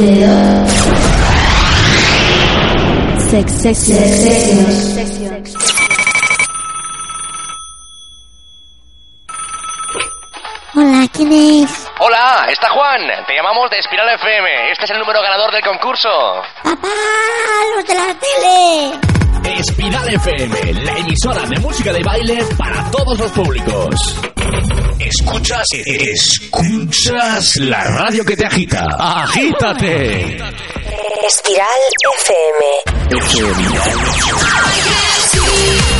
Sex, sex, sex, Hola, ¿quién es? Hola, está Juan. Te llamamos de Espiral FM. Este es el número ganador del concurso. ¡Papá! ¡Los de la tele! Espiral FM, la emisora de música de baile para todos los públicos. Escuchas, escuchas la radio que te agita. Agítate. Espiral FM. Espiral FM.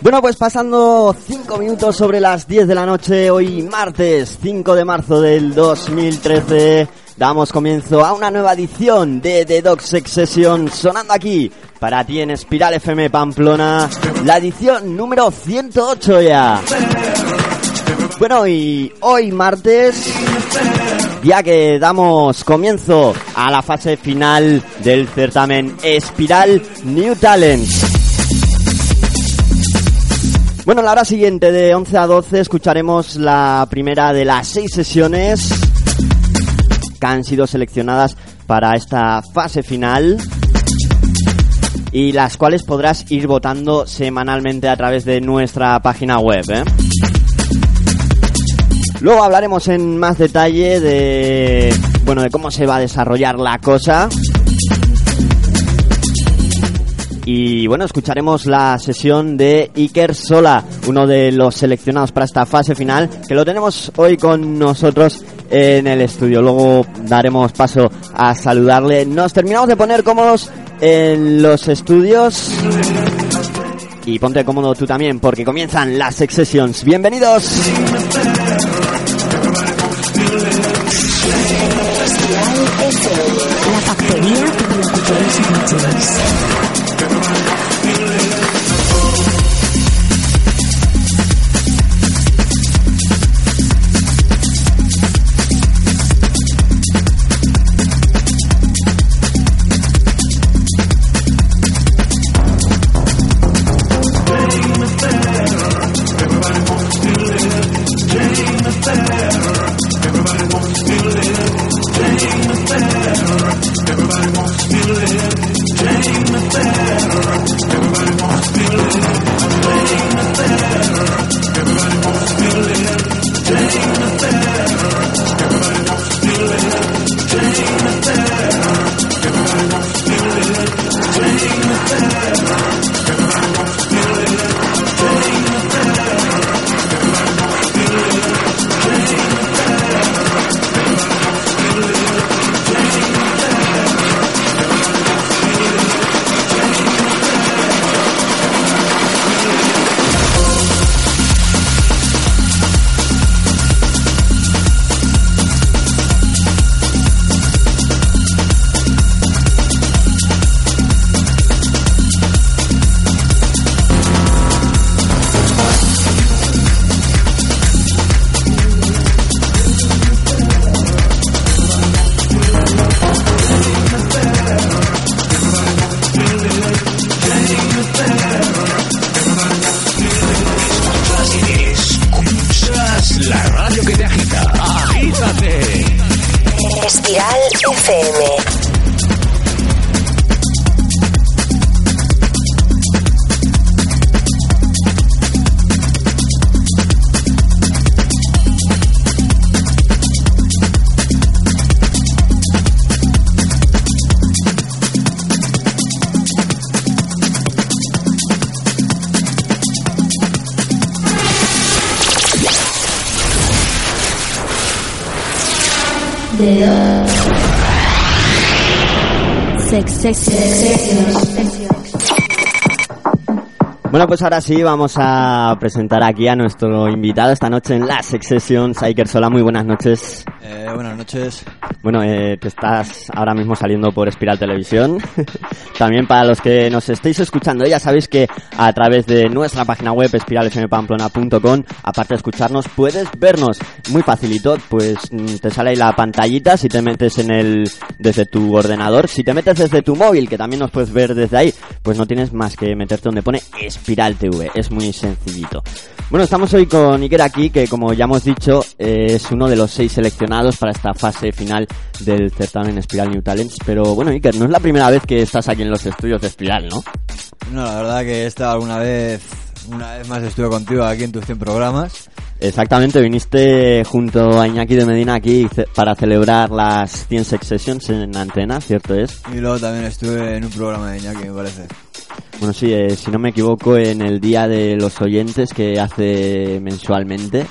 Bueno, pues pasando 5 minutos sobre las 10 de la noche, hoy martes 5 de marzo del 2013, damos comienzo a una nueva edición de The Dog Sex Session, sonando aquí para ti en Espiral FM Pamplona, la edición número 108 ya. Bueno, y hoy martes, ya que damos comienzo a la fase final del certamen Espiral New Talent. Bueno, la hora siguiente de 11 a 12 escucharemos la primera de las seis sesiones que han sido seleccionadas para esta fase final y las cuales podrás ir votando semanalmente a través de nuestra página web. ¿eh? Luego hablaremos en más detalle de bueno de cómo se va a desarrollar la cosa. Y bueno, escucharemos la sesión de Iker Sola, uno de los seleccionados para esta fase final, que lo tenemos hoy con nosotros en el estudio. Luego daremos paso a saludarle. Nos terminamos de poner cómodos en los estudios. Y ponte cómodo tú también, porque comienzan las Sex Sessions. ¡Bienvenidos! Locutores Bueno, pues ahora sí vamos a presentar aquí a nuestro invitado esta noche en la Sex Sessions. Iker Sola, muy buenas noches. Eh, buenas noches. Bueno, eh, te estás ahora mismo saliendo por Espiral Televisión. También para los que nos estéis escuchando, ya sabéis que a través de nuestra página web espiralfmpamplona.com, aparte de escucharnos, puedes vernos. Muy facilito, pues mm, te sale ahí la pantallita si te metes en el desde tu ordenador. Si te metes desde tu móvil, que también nos puedes ver desde ahí, pues no tienes más que meterte donde pone Espiral TV. Es muy sencillito. Bueno, estamos hoy con Iker aquí, que como ya hemos dicho, eh, es uno de los seis seleccionados para esta fase final del certamen Espiral New Talents. Pero bueno, Iker, no es la primera vez que estás aquí en los estudios de Espiral, ¿no? No, la verdad que he estado alguna vez, una vez más estuve contigo aquí en tus 100 programas. Exactamente, viniste junto a Iñaki de Medina aquí para celebrar las 100 Sex Sessions en antena, ¿cierto es? Y luego también estuve en un programa de Iñaki, me parece. Bueno, sí, eh, si no me equivoco, en el Día de los Oyentes que hace mensualmente,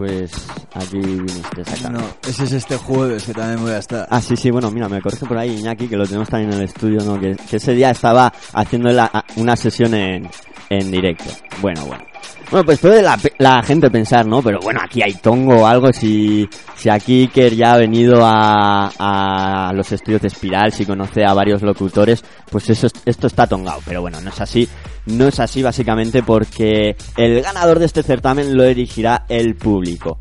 pues aquí viniste a sacar. No, ese es este jueves que también voy a estar. Ah, sí, sí, bueno, mira, me corrige por ahí Iñaki, que lo tenemos también en el estudio, ¿no? Que, que ese día estaba haciendo la- una sesión en, en directo. Bueno, bueno. Bueno, pues puede la, la gente pensar, ¿no? Pero bueno, aquí hay tongo o algo, si, si aquí Iker ya ha venido a, a los estudios de Espiral, si conoce a varios locutores, pues eso, es- esto está tongado. Pero bueno, no es así. No es así básicamente porque el ganador de este certamen lo elegirá el público.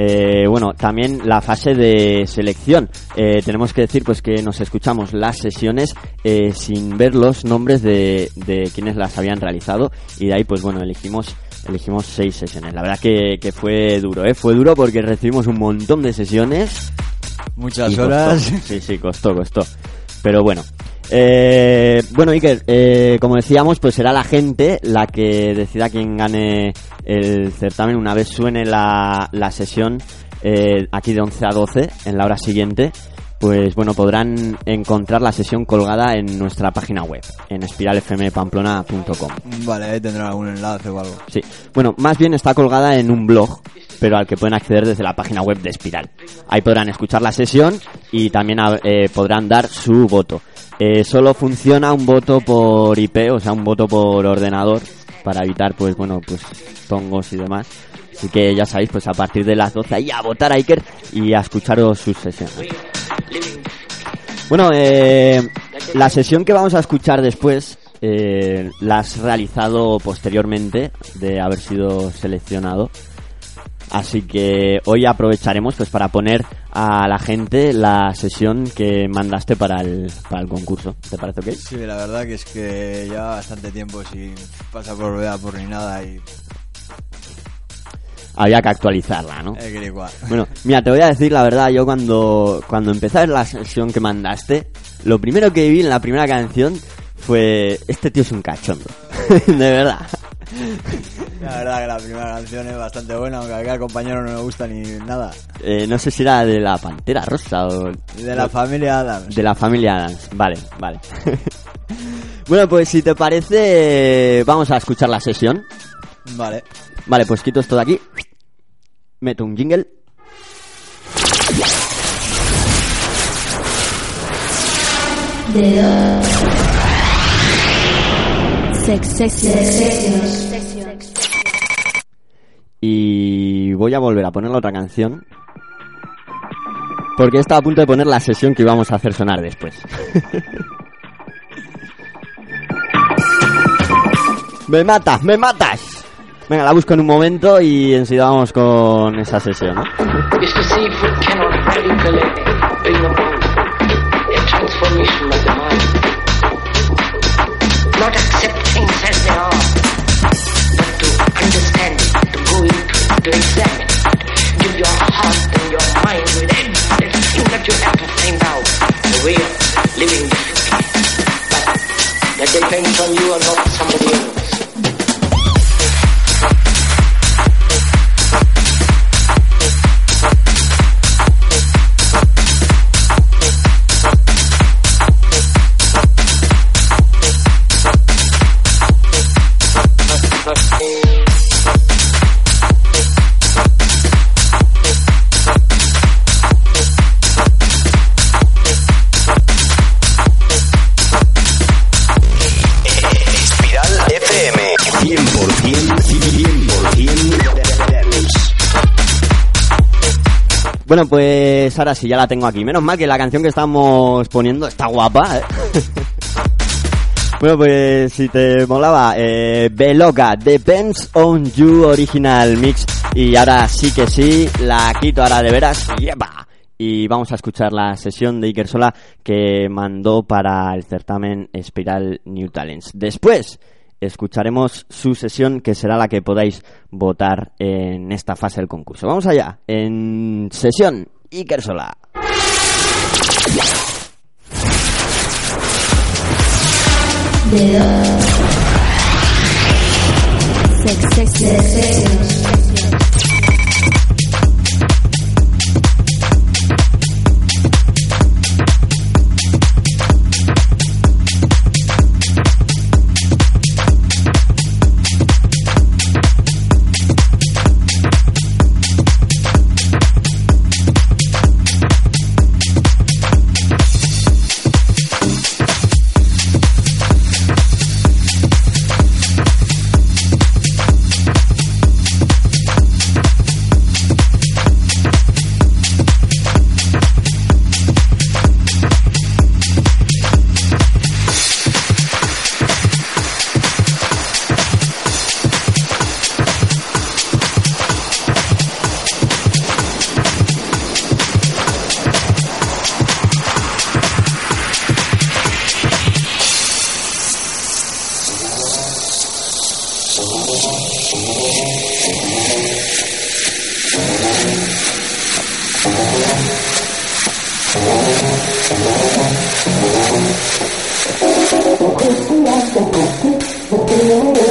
Eh, bueno, también la fase de selección. Eh, tenemos que decir pues que nos escuchamos las sesiones eh, sin ver los nombres de, de quienes las habían realizado y de ahí pues bueno elegimos elegimos seis sesiones. La verdad que, que fue duro, ¿eh? Fue duro porque recibimos un montón de sesiones. Muchas costó. horas. Sí, sí, costó, costó. Pero bueno. Eh, bueno, Iker, eh, como decíamos, pues será la gente la que decida quién gane el certamen una vez suene la, la sesión eh, aquí de 11 a 12 en la hora siguiente. Pues bueno, podrán encontrar la sesión colgada en nuestra página web, en espiralfmpamplona.com. Vale, ahí tendrán algún enlace o algo. Sí, bueno, más bien está colgada en un blog, pero al que pueden acceder desde la página web de Espiral. Ahí podrán escuchar la sesión y también eh, podrán dar su voto. Eh, solo funciona un voto por IP, o sea, un voto por ordenador, para evitar, pues bueno, pues tongos y demás. Así que ya sabéis, pues a partir de las 12 ahí a votar a Iker y a escucharos sus sesiones. Bueno, eh, la sesión que vamos a escuchar después eh, la has realizado posteriormente de haber sido seleccionado. Así que hoy aprovecharemos pues para poner a la gente la sesión que mandaste para el, para el concurso. ¿Te parece ok? Sí, la verdad que es que lleva bastante tiempo sin pasar por rueda por ni nada y Había que actualizarla, ¿no? Bueno, mira, te voy a decir la verdad, yo cuando, cuando empecé la sesión que mandaste, lo primero que vi en la primera canción fue, este tío es un cachondo. de verdad. La verdad que la primera canción es bastante buena, aunque a aquel compañero no me gusta ni nada. Eh, no sé si era de la Pantera Rosa o... De la familia Adams. De la familia Adams. Vale, vale. bueno, pues si te parece, vamos a escuchar la sesión. Vale. Vale, pues quito esto de aquí. Meto un jingle. Sessions. Y voy a volver a poner la otra canción. Porque estaba a punto de poner la sesión que íbamos a hacer sonar después. ¡Me matas! ¡Me matas! Venga, la busco en un momento y enseguida vamos con esa sesión, ¿no? Give your heart and your mind with everything that you have to find out the way of living. But that depends on you and not somebody else. Bueno, pues ahora sí, ya la tengo aquí. Menos mal que la canción que estamos poniendo está guapa, ¿eh? Bueno, pues si te molaba, eh, Beloca, Depends on You Original Mix. Y ahora sí que sí, la quito ahora de veras. ¡Yepa! Y vamos a escuchar la sesión de Iker Sola que mandó para el certamen Spiral New Talents. Después escucharemos su sesión que será la que podáis votar en esta fase del concurso. Vamos allá, en sesión Iker Thank you.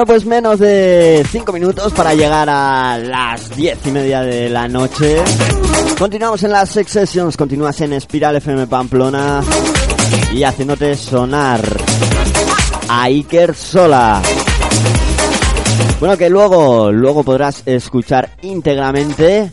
Bueno, pues menos de 5 minutos para llegar a las 10 y media de la noche. Continuamos en las Sex Sessions, continúas en Espiral FM Pamplona y haciéndote sonar a Iker Sola. Bueno, que luego, luego podrás escuchar íntegramente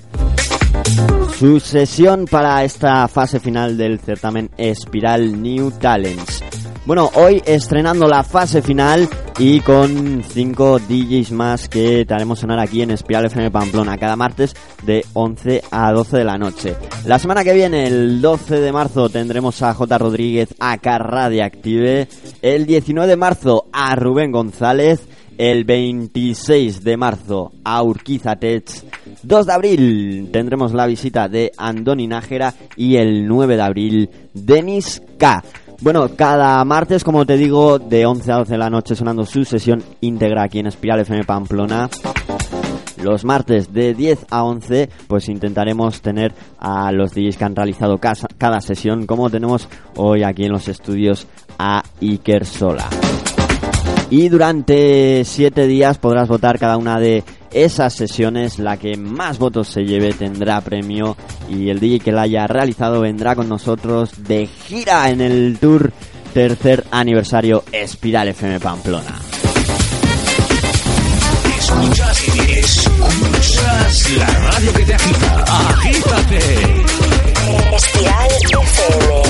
su sesión para esta fase final del certamen Espiral New Talents. Bueno, hoy estrenando la fase final y con cinco DJs más que te sonar aquí en Espiral FM Pamplona cada martes de 11 a 12 de la noche. La semana que viene, el 12 de marzo, tendremos a J. Rodríguez acá Radiactive. El 19 de marzo a Rubén González. El 26 de marzo a Urquiza Tech. 2 de abril tendremos la visita de Andoni Nájera y el 9 de abril Denis K. Bueno, cada martes, como te digo, de 11 a 12 de la noche sonando su sesión íntegra aquí en Espiral FM Pamplona. Los martes de 10 a 11, pues intentaremos tener a los DJs que han realizado cada sesión, como tenemos hoy aquí en los estudios a Iker Sola. Y durante 7 días podrás votar cada una de esas sesiones. La que más votos se lleve tendrá premio. Y el DJ que la haya realizado vendrá con nosotros de gira en el tour tercer aniversario Espiral FM Pamplona. Escuchas, escuchas la radio que te agita. Agítate. Espiral FM.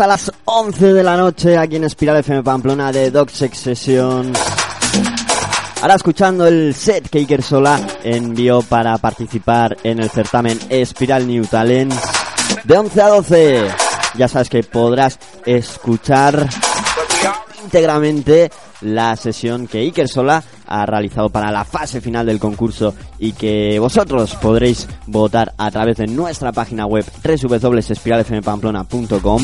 Hasta las 11 de la noche aquí en Espiral FM Pamplona de Dog Sex Session. Ahora escuchando el set que Iker Sola envió para participar en el certamen Espiral New Talents de 11 a 12. Ya sabes que podrás escuchar íntegramente la sesión que Iker Sola ha realizado para la fase final del concurso y que vosotros podréis votar a través de nuestra página web www.espiralfmpamplona.com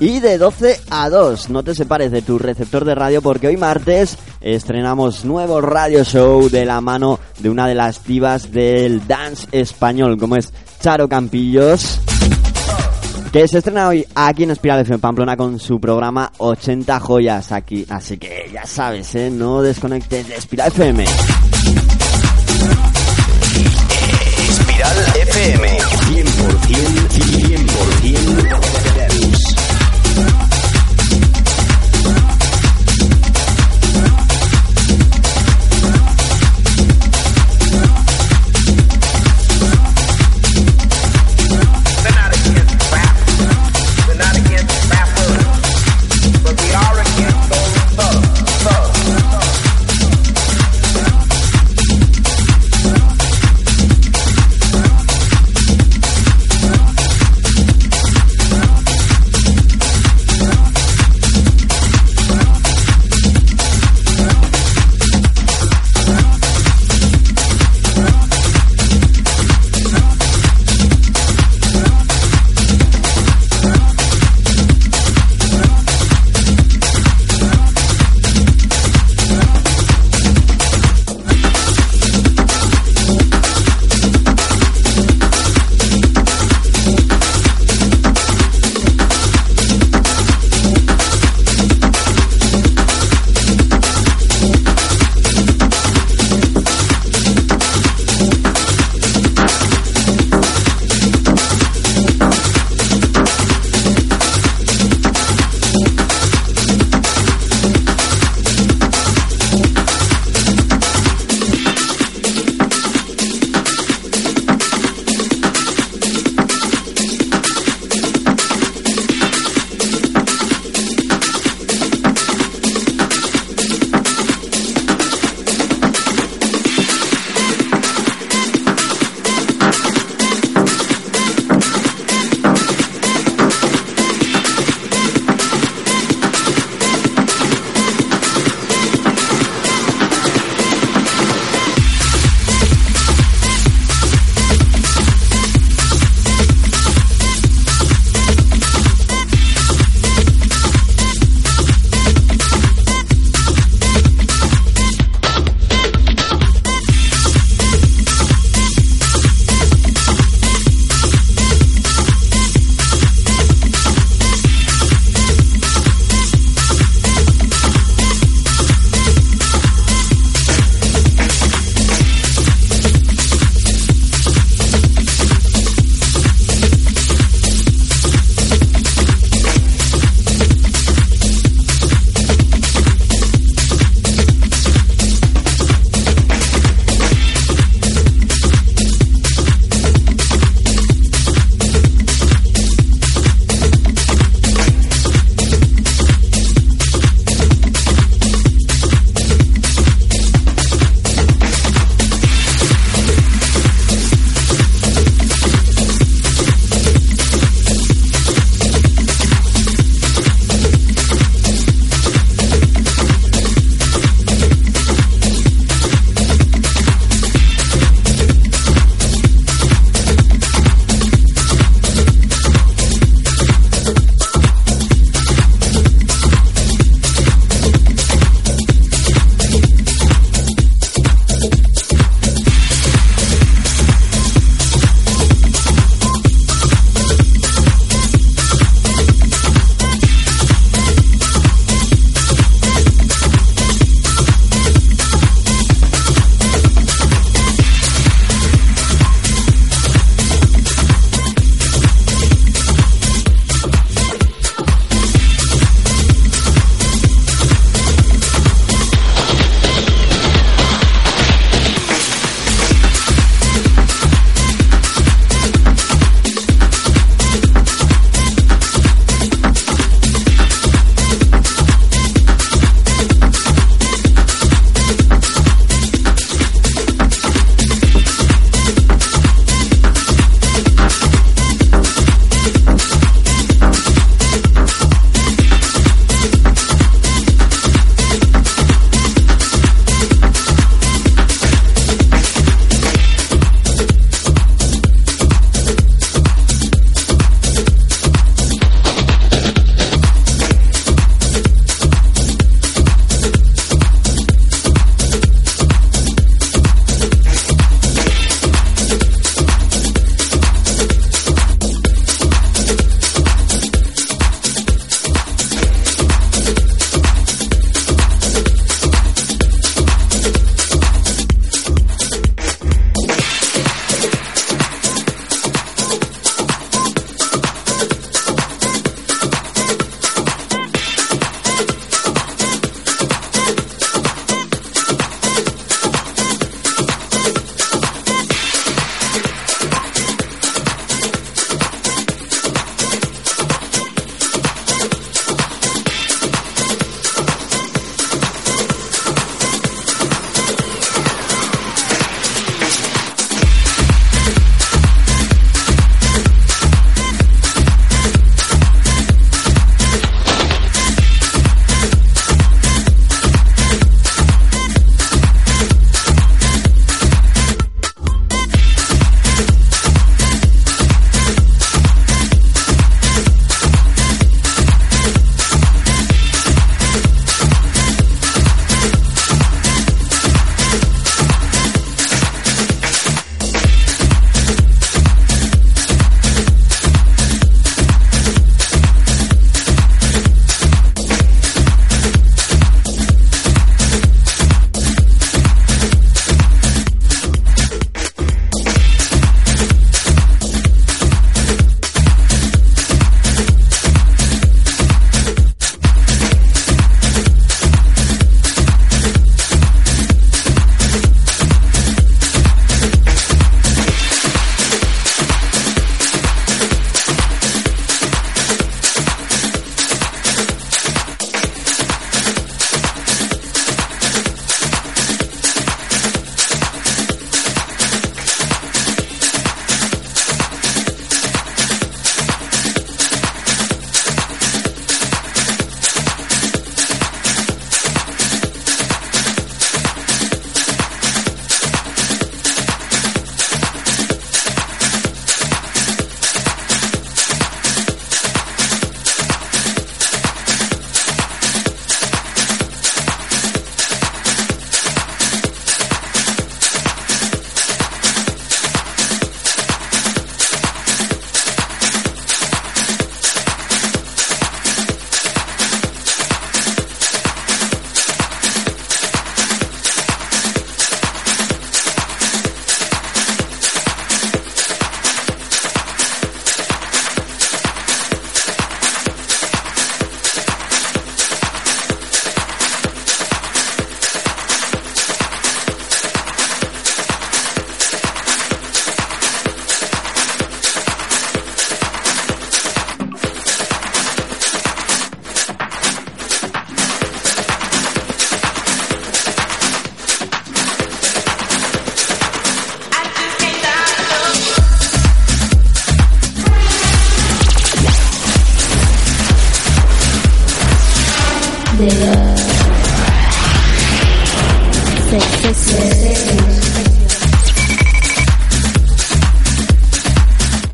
y de 12 a 2, no te separes de tu receptor de radio porque hoy martes estrenamos nuevo radio show de la mano de una de las divas del dance español como es Charo Campillos que se estrena hoy aquí en Espiral FM Pamplona con su programa 80 joyas aquí. Así que ya sabes, ¿eh? no desconectes de Espiral FM. Espiral FM 100%, 100%, 100%.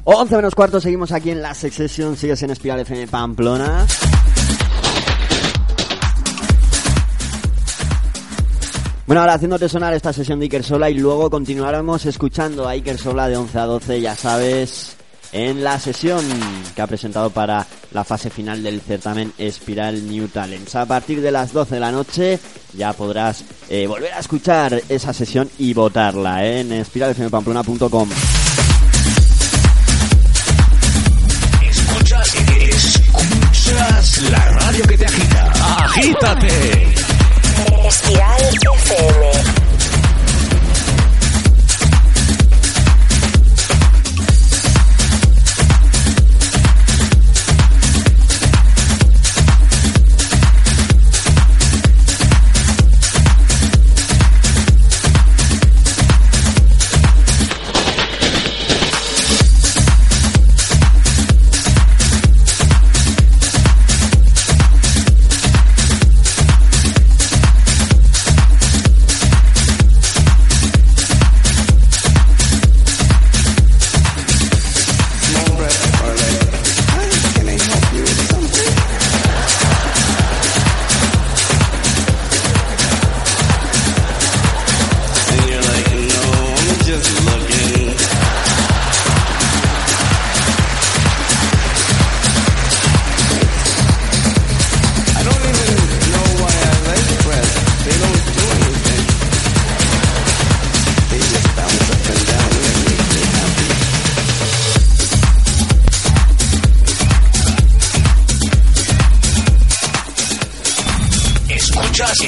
11 menos cuarto, seguimos aquí en la Session, sigues en Espiral FM Pamplona. Bueno, ahora haciéndote sonar esta sesión de Iker Sola y luego continuaremos escuchando a Iker Sola de 11 a 12, ya sabes, en la sesión que ha presentado para la fase final del certamen Espiral New Talents. A partir de las 12 de la noche ya podrás eh, volver a escuchar esa sesión y votarla ¿eh? en espiralfmpamplona.com. Escuchas, escuchas la radio que te agita. Agítate. Espiral FM.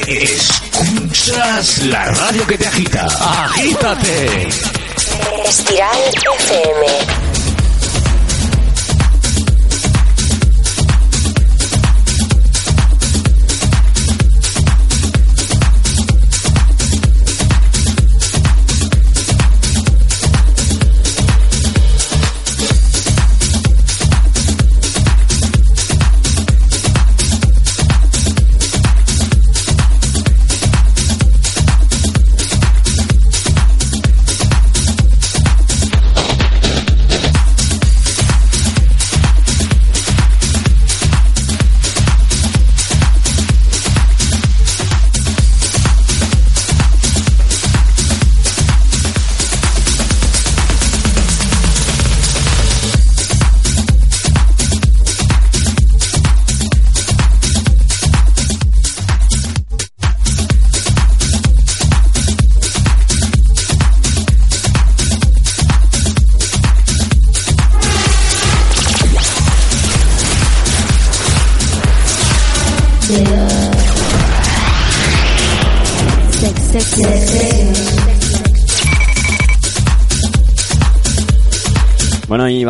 Escuchas, la radio que te agita. Agítate. Espiral FM.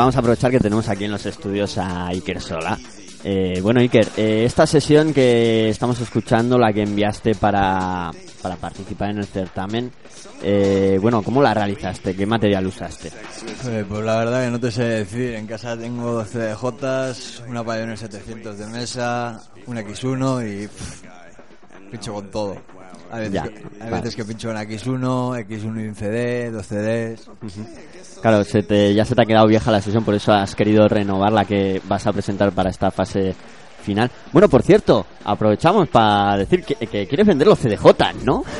Vamos a aprovechar que tenemos aquí en los estudios a Iker Sola. Eh, bueno, Iker, eh, esta sesión que estamos escuchando, la que enviaste para, para participar en el certamen, eh, bueno, ¿cómo la realizaste? ¿Qué material usaste? Eh, pues la verdad que no te sé decir. En casa tengo CDJs, una Pioneer 700 de mesa, un X1 y pff, pincho con todo. Hay veces, Ya, que, hay vale. veces que pincho en X1, X1 y un CD, dos CDs. Claro, se te, ya se te ha quedado vieja la sesión, por eso has querido renovar la que vas a presentar para esta fase final. Bueno, por cierto, aprovechamos para decir que, que quieres vender los CDJ, ¿no?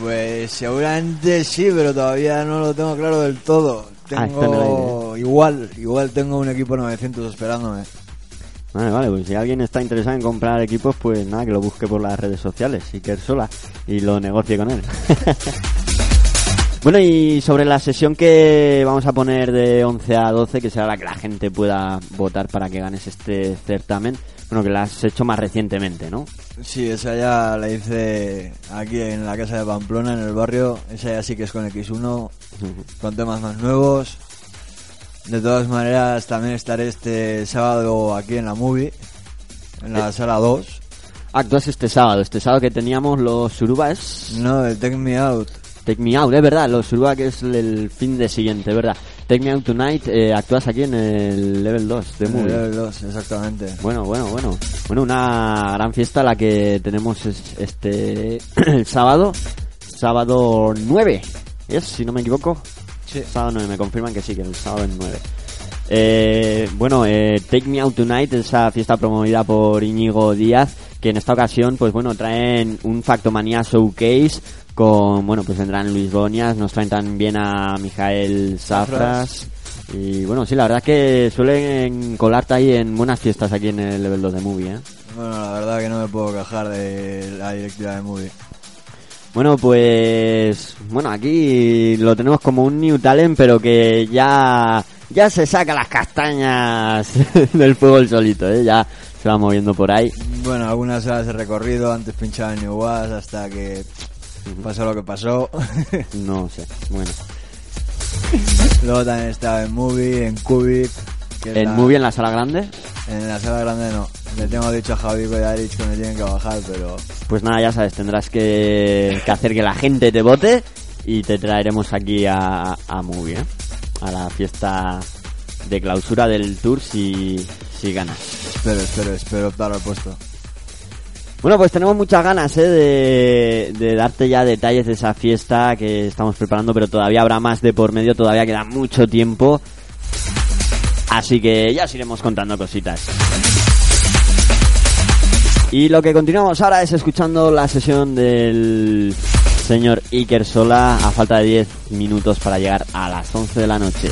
Pues seguramente sí, pero todavía no lo tengo claro del todo. Ah, Tengo igual, igual tengo un equipo 900 esperándome. Vale, vale, pues si alguien está interesado en comprar equipos, pues nada, que lo busque por las redes sociales, Iker Sola, y lo negocie con él. bueno, y sobre la sesión que vamos a poner de 11 a 12, que será la que la gente pueda votar para que ganes este certamen, bueno, que la has hecho más recientemente, ¿no? Sí, esa ya la hice aquí en la casa de Pamplona, en el barrio. Esa ya sí que es con X1, con temas más nuevos. De todas maneras, también estaré este sábado aquí en la movie, en la sala 2. Actúas este sábado, este sábado que teníamos los Surubas. No, el Take Me Out. Take Me Out, es verdad, los Suruba que es el fin de siguiente, ¿verdad? Take Me Out Tonight, eh, actúas aquí en el level 2 de el movie. level 2, exactamente. Bueno, bueno, bueno. Bueno, una gran fiesta la que tenemos es- este el sábado, sábado 9, ¿es? Si no me equivoco. Sí. Sábado 9, me confirman que sí, que el sábado es 9. Eh, bueno, eh, Take Me Out Tonight, esa fiesta promovida por Íñigo Díaz, que en esta ocasión, pues bueno, traen un Factomanía Showcase con, bueno, pues vendrán Luis Bonias, nos traen también a Mijael Safras. Y bueno, sí, la verdad es que suelen colarte ahí en buenas fiestas aquí en el level 2 de movie, ¿eh? Bueno, la verdad que no me puedo quejar de la directiva de movie. Bueno, pues bueno, aquí lo tenemos como un new talent, pero que ya ya se saca las castañas del fuego el solito, ¿eh? Ya se va moviendo por ahí. Bueno, algunas horas de recorrido, antes pinchaba en New Was hasta que pasó lo que pasó. No sé, bueno. Luego también estaba en Movie, en Cubic. En la- movie en la sala grande, En la sala grande no. Le tengo dicho a Javi y a Erich que me tienen que bajar, pero pues nada, ya sabes, tendrás que, que hacer que la gente te vote y te traeremos aquí a, a movie, ¿eh? A la fiesta de clausura del tour si, si ganas. espero, espero, espero optar al puesto. Bueno, pues tenemos muchas ganas ¿eh? de, de darte ya detalles de esa fiesta que estamos preparando, pero todavía habrá más de por medio, todavía queda mucho tiempo. Así que ya os iremos contando cositas. Y lo que continuamos ahora es escuchando la sesión del señor Iker Sola a falta de 10 minutos para llegar a las 11 de la noche.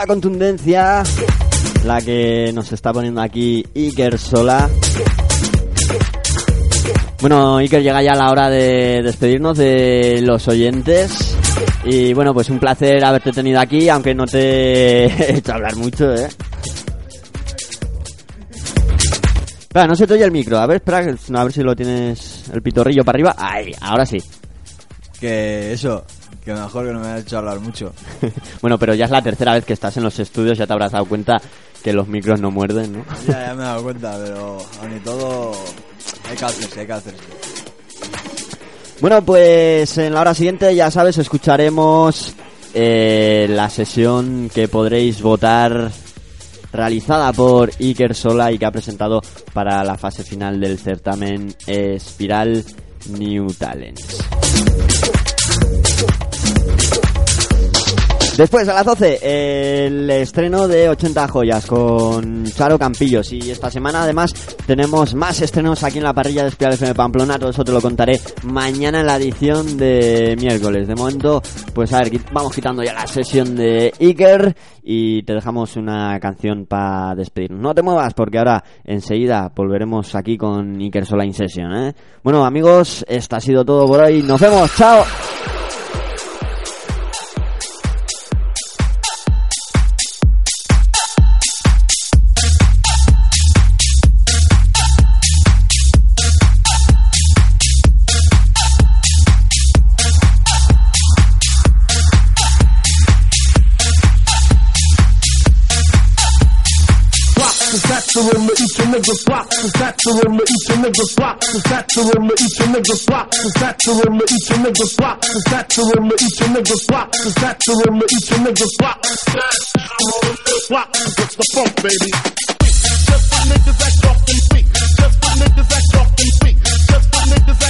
Menuda contundencia la que nos está poniendo aquí Iker Sola. Bueno, Iker llega ya la hora de despedirnos de los oyentes. Y bueno, pues un placer haberte tenido aquí, aunque no te he hecho hablar mucho, ¿eh? Espera, no se te oye el micro. A ver, espera, a ver si lo tienes el pitorrillo para arriba. Ahí, ahora sí. Que eso, que mejor que no me ha hecho hablar mucho. Bueno, pero ya es la tercera vez que estás en los estudios, ya te habrás dado cuenta que los micros no muerden, ¿no? Ya, ya me he dado cuenta, pero aún y todo hay que hacerse, hay que hacerse. Bueno, pues en la hora siguiente, ya sabes, escucharemos eh, la sesión que podréis votar realizada por Iker Sola y que ha presentado para la fase final del certamen Espiral New Talents. Después, a las 12, el estreno de 80 joyas con Charo Campillos. Y esta semana, además, tenemos más estrenos aquí en la parrilla de Espiral FM Pamplona. Todo eso te lo contaré mañana en la edición de miércoles. De momento, pues a ver, vamos quitando ya la sesión de Iker y te dejamos una canción para despedirnos. No te muevas porque ahora enseguida volveremos aquí con Iker Sola Session. ¿eh? Bueno, amigos, esto ha sido todo por hoy. Nos vemos. Chao. nigga block is natural, each a nigga block is natural, each a nigga block is natural, each a nigga block is natural, each a nigga block is natural, each a nigga block is natural, block that's the funk, baby. Just for niggas that talk and speak, just for niggas that talk and speak, just for niggas that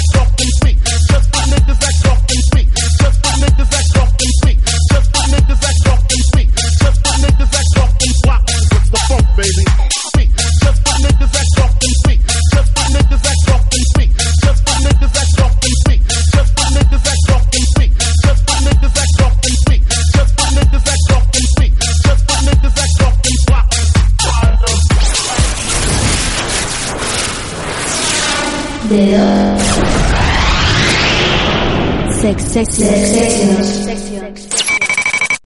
Dedo. Sex Sessions.